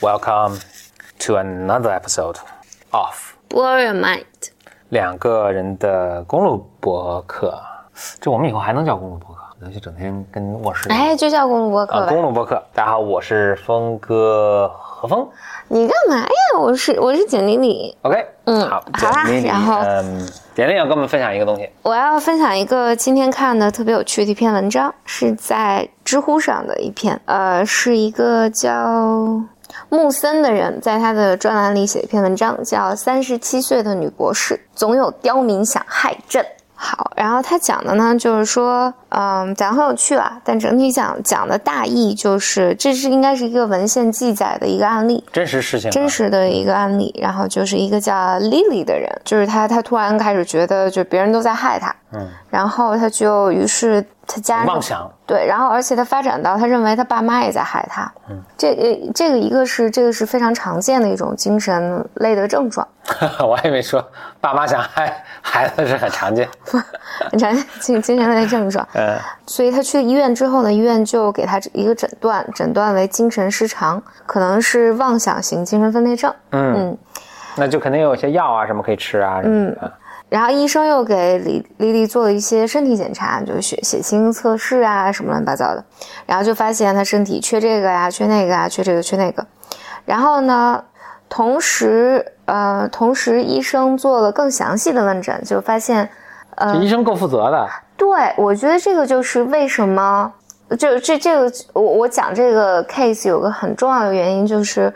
Welcome to another episode of Blow your mind。两个人的公路博客。这我们以后还能叫公路博客？那就整天跟卧室哎，就叫公路博客。公路博客。大家好，我是峰哥何峰。你干嘛呀？我是我是简丽丽，OK，嗯好，好啦然后嗯，简历要跟我们分享一个东西。我要分享一个今天看的特别有趣的一篇文章，是在知乎上的一篇，呃，是一个叫穆森的人在他的专栏里写的一篇文章，叫《三十七岁的女博士总有刁民想害朕》。好，然后他讲的呢，就是说，嗯，讲得很有趣啊，但整体讲讲的大意就是，这是应该是一个文献记载的一个案例，真实事情啊，真实的一个案例，然后就是一个叫 Lily 的人，就是他，他突然开始觉得就别人都在害他，嗯，然后他就于是他家人妄想，对，然后而且他发展到他认为他爸妈也在害他，嗯，这呃这个一个是这个是非常常见的一种精神类的症状，我还以为说爸妈想害孩子是很常见。很常见精精神类症状，嗯，所以他去医院之后呢，医院就给他一个诊断，诊断为精神失常，可能是妄想型精神分裂症，嗯嗯那就肯定有些药啊什么可以吃啊。嗯，然后医生又给李丽丽做了一些身体检查，就是血血清测试啊，什么乱七八糟的，然后就发现她身体缺这个呀、缺那个啊、缺这个缺那个。然后呢，同时呃，同时医生做了更详细的问诊，就发现，呃医生够负责的。对我觉得这个就是为什么，就这这个我我讲这个 case 有个很重要的原因就是。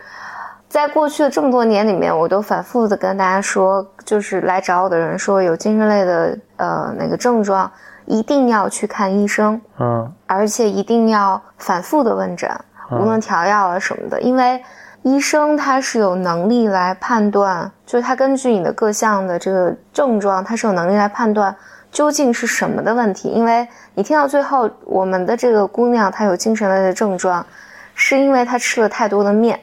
在过去的这么多年里面，我都反复的跟大家说，就是来找我的人说有精神类的呃那个症状，一定要去看医生，嗯而且一定要反复的问诊，无论调药啊什么的，因为医生他是有能力来判断，就是他根据你的各项的这个症状，他是有能力来判断究竟是什么的问题。因为你听到最后，我们的这个姑娘她有精神类的症状，是因为她吃了太多的面。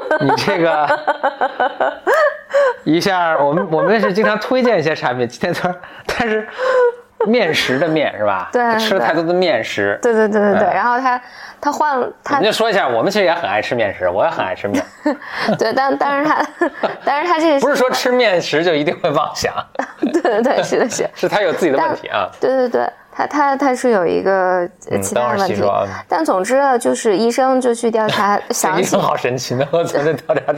你这个一下，我们我们是经常推荐一些产品，今天他他是面食的面是吧？对吃了太多的面食。对对对对对，哎然后他他换了她我们就说一下，我们其实也很爱吃面食，我也很爱吃面，对，但但是他但是他这个不是说吃面食就一定会妄想，对对对是的是。是他有自己的问题啊。对对对，他他他是有一个其他的问题但总之呢，就是医生就去调查 详细好神奇呢，我昨天调查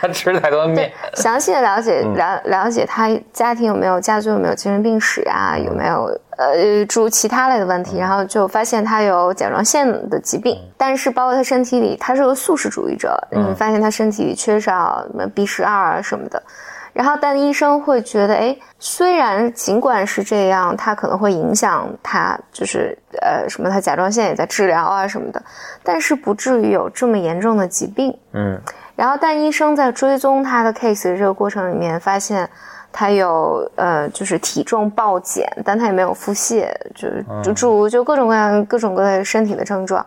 他吃太多面，详细的了解嗯。了了解他家庭有没有家族有没有精神病史啊，有没有呃诸如其他类的问嗯。题，然后就发现他有甲状腺的疾病，但是包括他身体里，他是个素食主义者，嗯你发现他身体里缺少什么 B 十二啊什么的。然后，但医生会觉得，哎，虽然尽管是这样，它可能会影响他，就是呃什么，他甲状腺也在治疗啊什么的，但是不至于有这么严重的疾病。嗯然后，但医生在追踪他的 case 的这个过程里面，发现他有呃，就是体重暴减，但他也没有腹泻，就是就诸如就各种各样各种各样的身体的症状。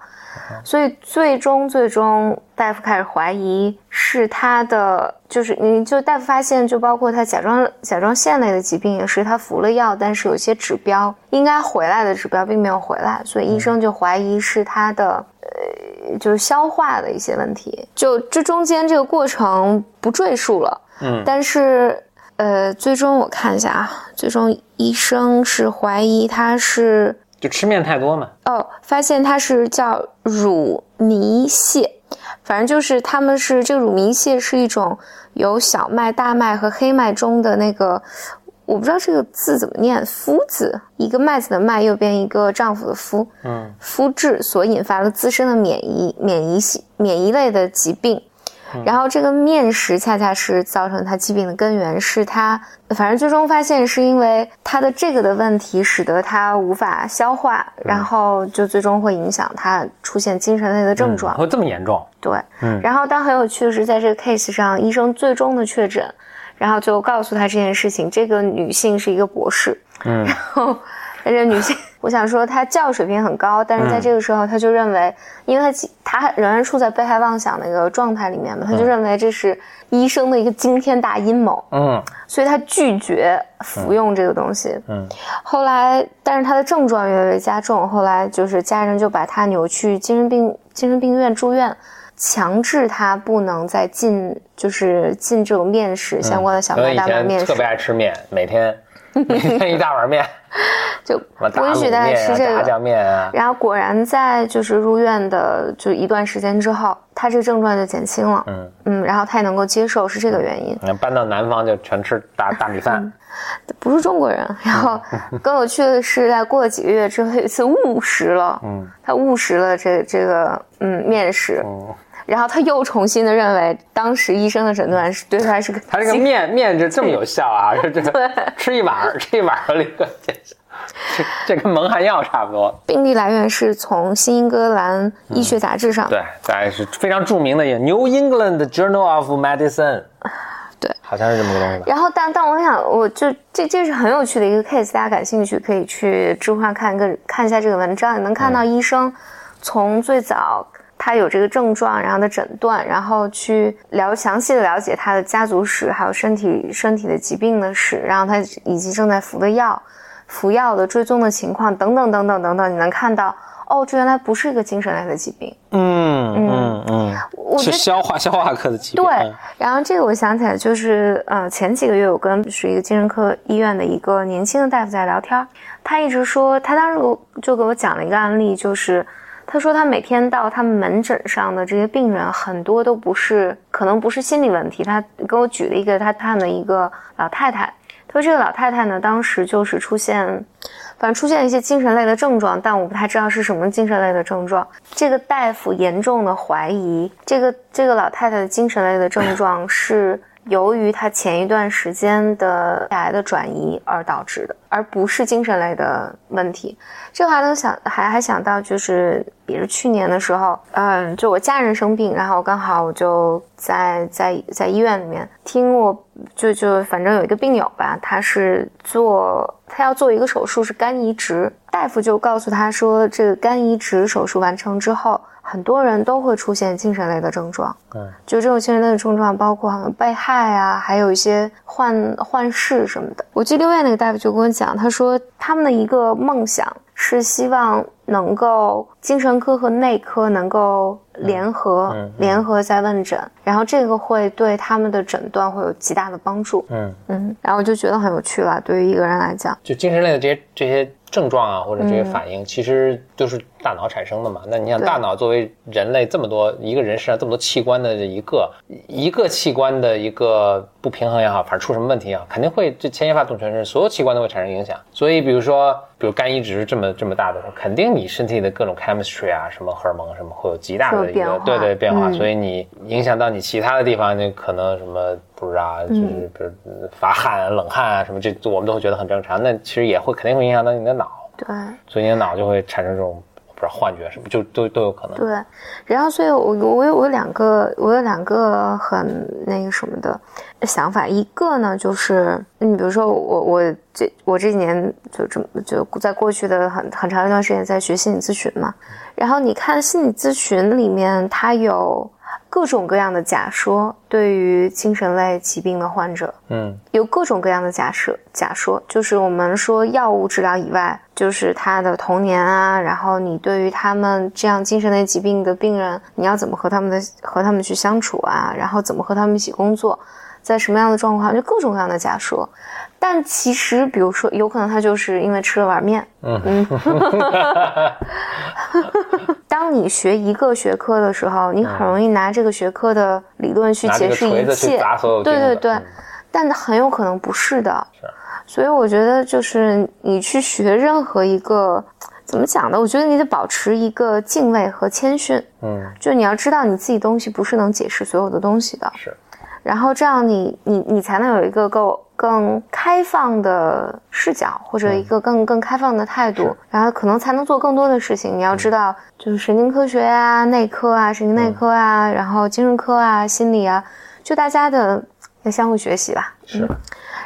所以最终最终，大夫开始怀疑是他的，就是你就大夫发现，就包括他甲状甲状腺类的疾病也是他服了药，但是有些指标应该回来的指标并没有回来，所以医生就怀疑是他的呃就是消化的一些问题。就这中间这个过程不赘述了，嗯但是呃，最终我看一下啊，最终医生是怀疑他是就吃面太多嘛。哦，发现他是叫乳糜泻，反正就是他们是这个乳糜泻是一种由小麦、大麦和黑麦中的那个，我不知道这个字怎么念，麸字，一个麦子的麦，右边一个丈夫的夫，嗯，麸质所引发的自身的免疫免疫系免疫类的疾病。然后这个面食恰恰是造成他疾病的根源，是他反正最终发现是因为他的这个的问题，使得他无法消化，然后就最终会影响他出现精神类的症状。会这么严重？对，嗯然后但很有趣的是，在这个 case 上，医生最终的确诊，然后就告诉他这件事情。这个女性是一个博士，嗯然后但是女性，我想说他教育水平很高，但是在这个时候，他就认为，因为他他仍然处在被害妄想的一个状态里面嘛，他就认为这是医生的一个惊天大阴谋，嗯所以他拒绝服用这个东西。嗯后来，但是他的症状越来越加重，后来就是家人就把他扭去精神病精神病院住院。强制他不能再进，就是进这种面食相关的小麦大碗面食，特别爱吃面，每天 每天一大碗面，就不允许大家吃这个炸酱面啊。然后果然在就是入院的就一段时间之后，他这个症状就减轻了。嗯嗯，然后他也能够接受是这个原因。那搬到南方就全吃大 大米饭。不是中国人，然后更有趣的是，在过了几个月之后，有一次误食了，嗯，他误食了这这个嗯面食，然后他又重新的认为当时医生的诊断是对他是个他这个面面就这么有效啊，这这 吃一碗吃一碗的那个，这这跟蒙汗药差不多。病例来源是从新英格兰医学杂志上，对，在是非常著名的《New England Journal of Medicine》。对，好像是这么个东西。然后，但但我想，我就这这是很有趣的一个 case，大家感兴趣可以去知乎上看一个看一下这个文章，你能看到医生从最早他有这个症状，然后的诊断，然后去了详细的了解他的家族史，还有身体身体的疾病的史，然后他以及正在服的药、服药的追踪的情况等等等等等等，你能看到。哦，这原来不是一个精神类的疾病。嗯嗯嗯，我是消化 消化科的疾病。对，然后这个我想起来，就是呃，前几个月我跟是一个精神科医院的一个年轻的大夫在聊天，他一直说，他当时就给我讲了一个案例，就是他说他每天到他们门诊上的这些病人，很多都不是，可能不是心理问题。他给我举了一个他看的一个老太太，他说这个老太太呢，当时就是出现。反正出现一些精神类的症状，但我不太知道是什么精神类的症状。这个大夫严重的怀疑，这个这个老太太的精神类的症状是。由于他前一段时间的癌的转移而导致的，而不是精神类的问题。这还能想还还想到，就是也是去年的时候，嗯，就我家人生病，然后刚好我就在在在医院里面听我，就就反正有一个病友吧，他是做他要做一个手术，是肝移植，大夫就告诉他说，这个肝移植手术完成之后。很多人都会出现精神类的症状，嗯，就这种精神类的症状，包括好像被害啊，还有一些幻幻视什么的。我记得另外那个大夫就跟我讲，他说他们的一个梦想是希望能够精神科和内科能够联合，联合在问诊，然后这个会对他们的诊断会有极大的帮助。嗯嗯，然后我就觉得很有趣了，对于一个人来讲，就精神类的这些这些症状啊，或者这些反应，其实就是。大脑产生的嘛？那你想，大脑作为人类这么多一个人身上这么多器官的一个一个器官的一个不平衡也好，反正出什么问题也好，肯定会这牵一发动全身，所有器官都会产生影响。所以，比如说，比如肝移植这么这么大的时候，肯定你身体的各种 chemistry 啊，什么荷尔蒙什么会有极大的一个对对变化。所以你影响到你其他的地方，就可能什么不知道，就是比如发汗、冷汗啊什么，这我们都会觉得很正常。那其实也会肯定会影响到你的脑，对，所以你的脑就会产生这种。不知道幻觉什么，就都都有可能。对，然后所以，我我有我有两个，我有两个很那个什么的想法。一个呢，就是你比如说我我这我这几年就这么就在过去的很很长一段时间在学心理咨询嘛，然后你看心理咨询里面，它有。各种各样的假说对于精神类疾病的患者，嗯，有各种各样的假设。假说就是我们说药物治疗以外，就是他的童年啊，然后你对于他们这样精神类疾病的病人，你要怎么和他们的和他们去相处啊，然后怎么和他们一起工作，在什么样的状况，就各种各样的假说。但其实，比如说，有可能他就是因为吃了碗面。嗯嗯。当你学一个学科的时候，你很容易拿这个学科的理论去解释一切。对对对，但很有可能不是的。是。所以我觉得，就是你去学任何一个，怎么讲呢？我觉得你得保持一个敬畏和谦逊。嗯。就你要知道，你自己东西不是能解释所有的东西的。是。然后这样，你你你才能有一个够。更开放的视角，或者一个更更开放的态度，然后可能才能做更多的事情。你要知道，就是神经科学啊、内科啊、神经内科啊，然后精神科啊、心理啊，就大家的要相互学习吧。是。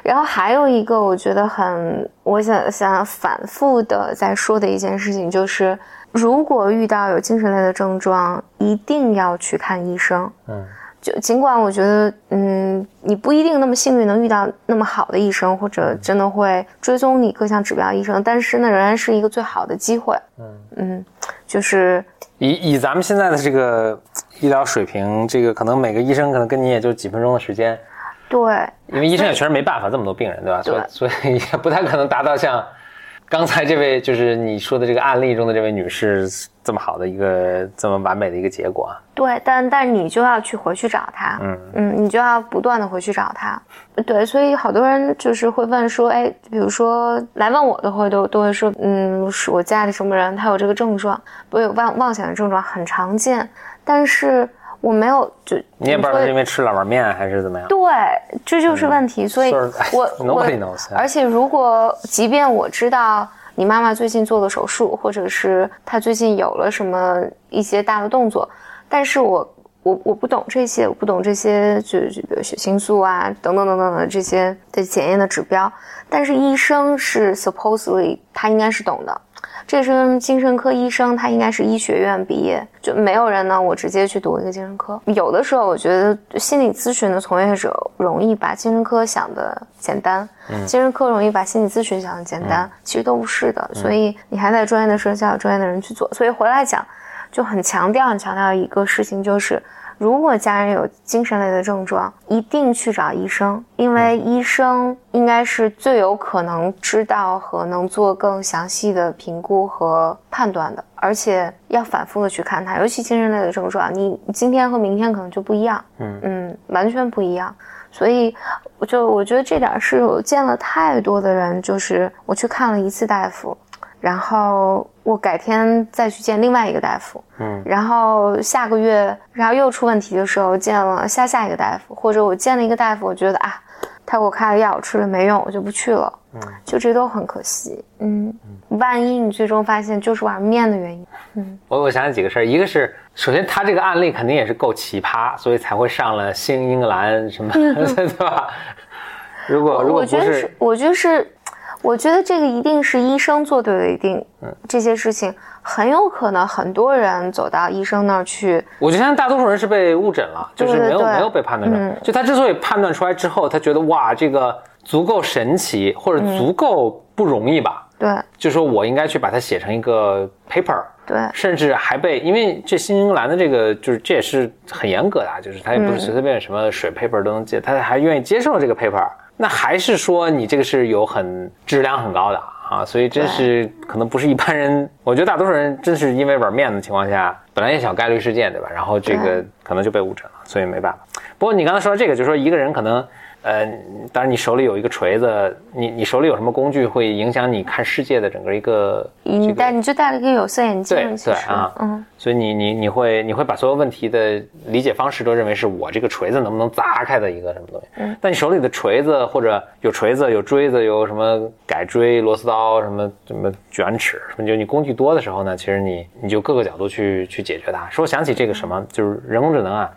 然后还有一个，我觉得很，我想想反复的在说的一件事情，就是如果遇到有精神类的症状，一定要去看医生。嗯。就尽管我觉得，嗯，你不一定那么幸运能遇到那么好的医生，或者真的会追踪你各项指标医生，但是那仍然是一个最好的机会。嗯嗯，就是以以咱们现在的这个医疗水平，这个可能每个医生可能跟你也就几分钟的时间，对，因为医生也确实没办法这么多病人，对吧？对所以也不太可能达到像刚才这位就是你说的这个案例中的这位女士这么好的一个这么完美的一个结果啊。对，但但你就要去回去找他，嗯嗯，你就要不断的回去找他。对，所以好多人就是会问说，哎，比如说来问我的会都都会说，嗯，是我家里什么人他有这个症状，不有妄妄想的症状很常见，但是我没有就你也不知道说是因为吃了碗面还是怎么样。对，这就是问题。所以我我.而且如果即便我知道你妈妈最近做了手术，或者是她最近有了什么一些大的动作，但是我我我不懂这些，我不懂这些就就比如血清素啊等等等等的这些的检验的指标，但是医生是 supposedly 他应该是懂的。这是精神科医生，他应该是医学院毕业，就没有人呢。我直接去读一个精神科。有的时候，我觉得心理咨询的从业者容易把精神科想的简单，精神科容易把心理咨询想的简单，其实都不是的。所以你还在专业的社交有专业的人去做。所以回来讲，就很强调、很强调一个事情，就是如果家人有精神类的症状，一定去找医生，因为医生应该是最有可能知道和能做更详细的评估和判断的，而且要反复的去看他，尤其精神类的症状，你今天和明天可能就不一样，嗯。嗯，完全不一样。所以，我就我觉得这点是我见了太多的人，就是我去看了一次大夫，然后我改天再去见另外一个大夫，嗯，然后下个月，然后又出问题的时候见了下下一个大夫，或者我见了一个大夫，我觉得啊，他给我开了药，我吃了没用，我就不去了，嗯，就这都很可惜，嗯，万一你最终发现就是碗面的原因，嗯。我我想起几个事儿，一个是首先他这个案例肯定也是够奇葩，所以才会上了新英格兰什么，对吧？如果如果不我觉得是，我觉得是，我觉得这个一定是医生做对了，一定，嗯。这些事情很有可能很多人走到医生那儿去，我觉得现在大多数人是被误诊了，就是没有没有被判断出来。嗯。就他之所以判断出来之后，他觉得哇，这个足够神奇，或者足够不容易吧，对。就说我应该去把它写成一个 paper，对。甚至还被，因为这新英格兰的这个就是这也是很严格的，啊，就是他也不是随随便便什么水 paper 都能接，他还愿意接受这个 paper，那还是说你这个是有很质量很高的啊，所以真是可能不是一般人，我觉得大多数人真是因为玩面子情况下，本来也小概率事件对吧？然后这个可能就被误诊了，所以没办法。不过你刚才说到这个，就是说一个人可能。呃，当然，你手里有一个锤子，你你手里有什么工具会影响你看世界的整个一个这个你戴你就戴了一个有色眼镜对，对啊嗯，所以你你你会你会把所有问题的理解方式都认为是我这个锤子能不能砸开的一个什么东西。嗯但你手里的锤子或者有锤子有锥子有什么改锥螺丝刀什么什么卷尺，什么就你工具多的时候呢，其实你你就各个角度去去解决它。说我想起这个什么，就是人工智能啊。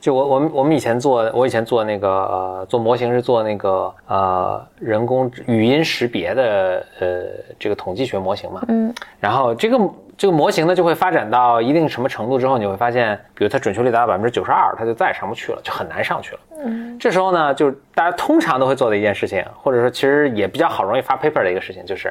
就我我们我们以前做，我以前做那个呃做模型是做那个呃人工语音识别的呃这个统计学模型嘛，嗯，然后这个这个模型呢就会发展到一定什么程度之后，你会发现，比如它准确率达到百分之九十二，它就再也上不去了，就很难上去了。嗯，这时候呢，就是大家通常都会做的一件事情，或者说其实也比较好容易发 paper 的一个事情，就是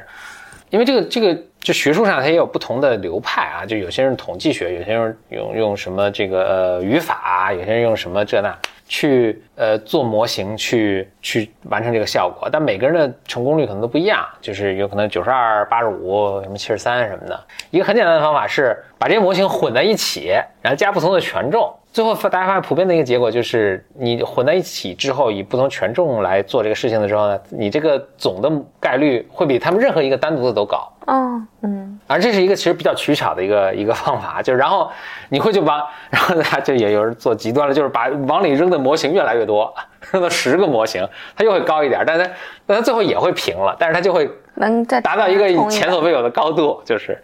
因为这个这个就学术上它也有不同的流派啊，就有些人统计学，有些人用用什么这个呃语法，有些人用什么这那去呃做模型去去完成这个效果，但每个人的成功率可能都不一样，就是有可能九十二、八十五、什么七十三什么的。一个很简单的方法是把这些模型混在一起，然后加不同的权重。最后大家发现普遍的一个结果就是，你混在一起之后，以不同权重来做这个事情的时候呢，你这个总的概率会比他们任何一个单独的都高。哦，嗯，而这是一个其实比较取巧的一个一个方法，就是然后你会就把，然后他就也有人做极端了，就是把往里扔的模型越来越多，扔到十个模型，它又会高一点，但它但它最后也会平了，但是它就会能达到一个前所未有的高度，就是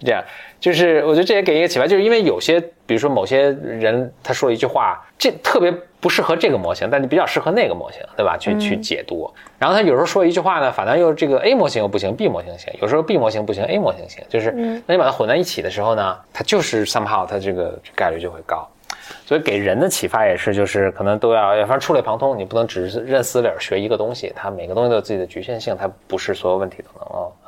这样。就是我觉得这也给一个启发，就是因为有些，比如说某些人他说了一句话，这特别不适合这个模型，但你比较适合那个模型，对吧？去去解读。然后他有时候说一句话呢，反正又这个 A 模型又不行，B 模型行；有时候 B 模型不行，A 模型行。就是那你把它混在一起的时候呢，它就是 somehow 它这个概率就会高。所以给人的启发也是，就是可能都要，反正触类旁通，你不能只是认死理儿学一个东西，它每个东西都有自己的局限性，它不是所有问题都能够呃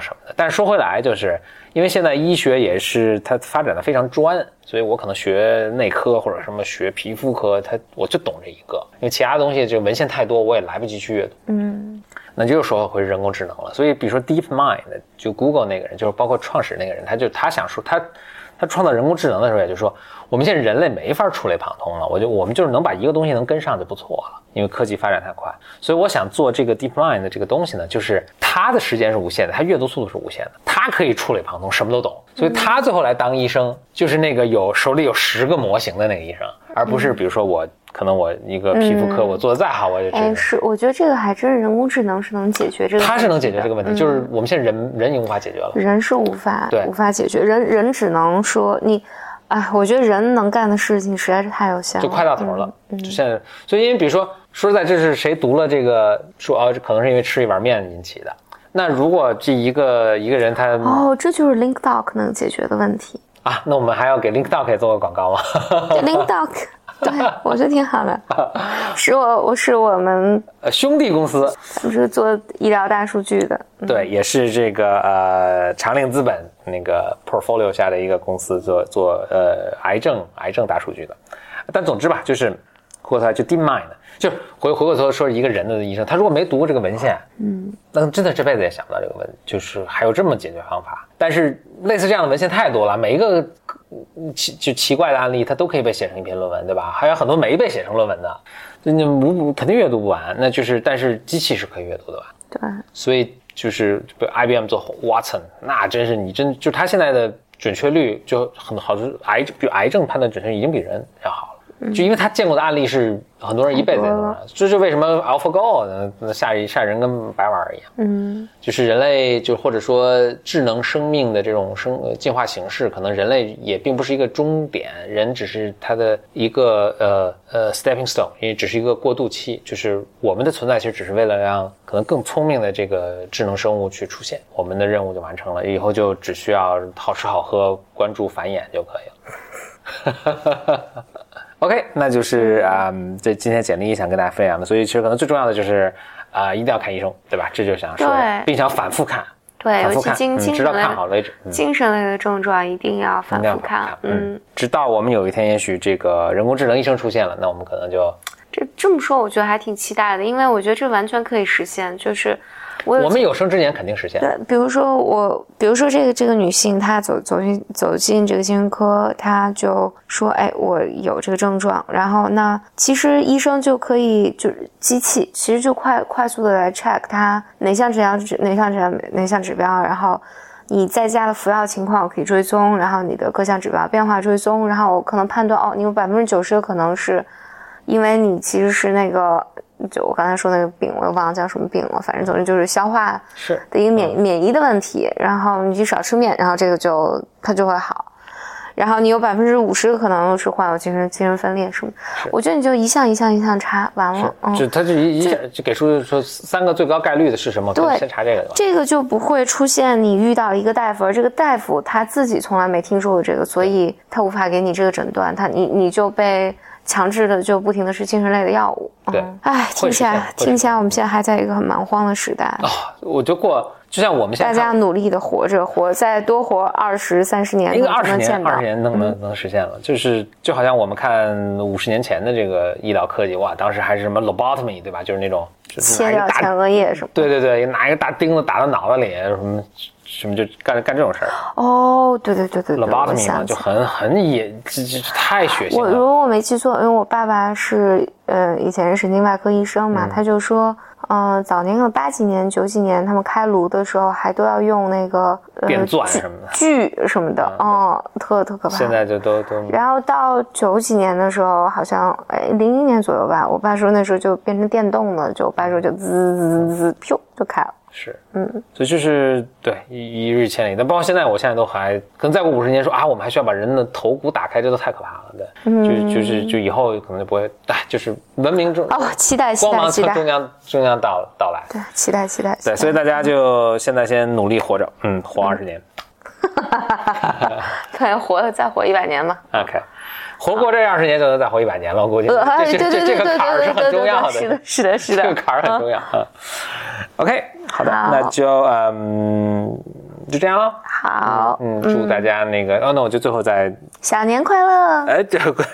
什么的。但是说回来，就是因为现在医学也是它发展的非常专，所以我可能学内科或者什么学皮肤科，它我就懂这一个，因为其他东西这个文献太多，我也来不及去阅读。嗯那就说回人工智能了。所以比如说 DeepMind，就 Google 那个人，就是包括创始那个人，他就他想说他他创造人工智能的时候，也就说我们现在人类没法触类旁通了，我就我们就是能把一个东西能跟上就不错了，因为科技发展太快。所以我想做这个 DeepMind 的这个东西呢，就是它的时间是无限的，它阅读速度是无限的，它可以触类旁通，什么都懂。所以他最后来当医生，就是那个有手里有十个模型的那个医生，而不是比如说我可能我一个皮肤科我做的再好，我就只哎，能。是，我觉得这个还真是人工智能是能解决这个，它是能解决这个问题，就是我们现在人人已经无法解决了。人是无法对无法解决，人人只能说你，哎，我觉得人能干的事情实在是太有限了，就快到头了。嗯就现在，所以因为比如说，说实在，这是谁读了这个说啊，可能是因为吃一碗面引起的。那如果这一个一个人他、哦，这就是 Link Doc 能解决的问题。啊，那我们还要给 LinkDoc 也做个广告吗？Link Doc，对我觉得挺好的，是我我是我们呃，兄弟公司，咱们是做医疗大数据的，对，也是这个呃长令资本那个 portfolio 下的一个公司做做呃癌症癌症大数据的。但总之吧，就是回过头来就 DeepMind，就回回过头说一个人的医生，他如果没读过这个文献，嗯，那真的这辈子也想不到这个问题，就是还有这么解决方法。但是类似这样的文献太多了，每一个嗯奇就奇怪的案例，它都可以被写成一篇论文，对吧？还有很多没被写成论文的，那你无肯定阅读不完。那就是，但是机器是可以阅读的吧。对，所以就是比如 IBM 做 Watson，那真是你真就它现在的准确率就很好，就是癌比癌症判断准确已经比人要好了。就因为他见过的案例是很多人一辈子这是为什么 AlphaGo 呢那吓一吓人跟白玩儿一样。嗯就是人类，就或者说智能生命的这种生呃进化形式，可能人类也并不是一个终点，人只是它的一个呃呃 stepping stone，也只是一个过渡期。就是我们的存在其实只是为了让可能更聪明的这个智能生物去出现，我们的任务就完成了，以后就只需要好吃好喝，关注繁衍就可以了。OK，那就是啊、嗯这今天简历想跟大家分享的，所以其实可能最重要的就是啊、一定要看医生，对吧？这就想说并且要反复看，对，反复看，尤其精嗯，直到精神类看好为止，嗯，精神类的症状一定要反复看，嗯。嗯，，直到我们有一天也许这个人工智能医生出现了，那我们可能就这这么说我觉得还挺期待的，因为我觉得这完全可以实现，就是我我们有生之年肯定实现。对，比如说我，比如说这个这个女性，她走走进走进这个精神科，她就说：“哎，我有这个症状。”然后那其实医生就可以就是机器，其实就快快速的来 check 她哪项指标哪项指标哪项指标，然后你在家的服药情况我可以追踪，然后你的各项指标变化追踪，然后我可能判断哦，你有百分之九十的可能是因为你其实是那个。就我刚才说那个病，我也忘了叫什么病了，反正总之就是消化是的一个免免疫的问题，然后你就少吃面，然后这个就它就会好。然后你有百分之五十的可能是患有精神精神分裂什么，我觉得你就一项一项一项查完了，嗯，就他就一一下就给出说三个最高概率的是什么，对先查这个吧。这个就不会出现你遇到一个大夫，而这个大夫他自己从来没听说过这个，所以他无法给你这个诊断，他你你就被强制的就不停的吃精神类的药物。对嗯哎，听起来听起来我们现在还在一个很蛮荒的时代。啊，我就过，就像我们现在大家努力的活着，活再多活二十三十年，应该二十年，二十年能能能实现了，就是就好像我们看五十年前的这个医疗科技，哇，当时还是什么 lobotomy 对吧？就是那种就是切掉前额叶什么。对对对，拿一个大钉子打到脑子里，什么什么就干干这种事儿哦，对对对对对，我，lobotomy 嘛，想就很很野，这这太血腥了。我如果我没记错，因为我爸爸是呃以前是神经外科医生嘛，他就说，呃早年的八几年九几年他们开颅的时候还都要用那个呃电钻什么的锯什么的，哦，特特可怕。现在就都都然后到九几年的时候，好像哎零一年左右吧，我爸说那时候就变成电动了，就我爸说就滋滋滋滋，噗就开了。是，嗯，所以就是对一一日千里，但包括现在，我现在都还可能再过五十年说啊，我们还需要把人的头骨打开，这都太可怕了，对，嗯。就就是就以后可能就不会，哎，就是文明中哦，期待期光芒待。期待，终终将终将到到来，对，期待期待。期对，待所以大家就现在先努力活着，嗯，活二十年。可能活再活一百年吧。，OK，活过这二十年就能再活一百年了，我估计这这这个坎儿是很重要的，是的，是的，是的。这个坎儿很重要啊。OK，好的，那就嗯就这样了。好，嗯，祝大家那个，哦，那我就最后再小年快乐！哎，这个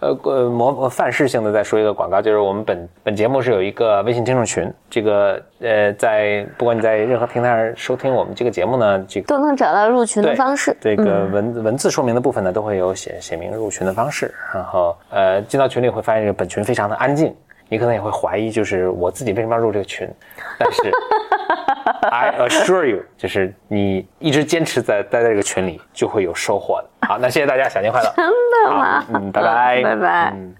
呃呃模范式性的再说一个广告，就是我们本本节目是有一个微信听众群，这个呃在不管你在任何平台上收听我们这个节目呢，这个都能找到入群的方式。这个文、文字说明的部分呢，都会有写写明入群的方式。然后呃，进到群里会发现这个本群非常的安静，你可能也会怀疑，就是我自己为什么要入这个群？但是 I assure you，就是你一直坚持在待在这个群里，就会有收获的。好，那谢谢大家，小年快乐！真的吗？嗯，拜拜，拜拜。嗯。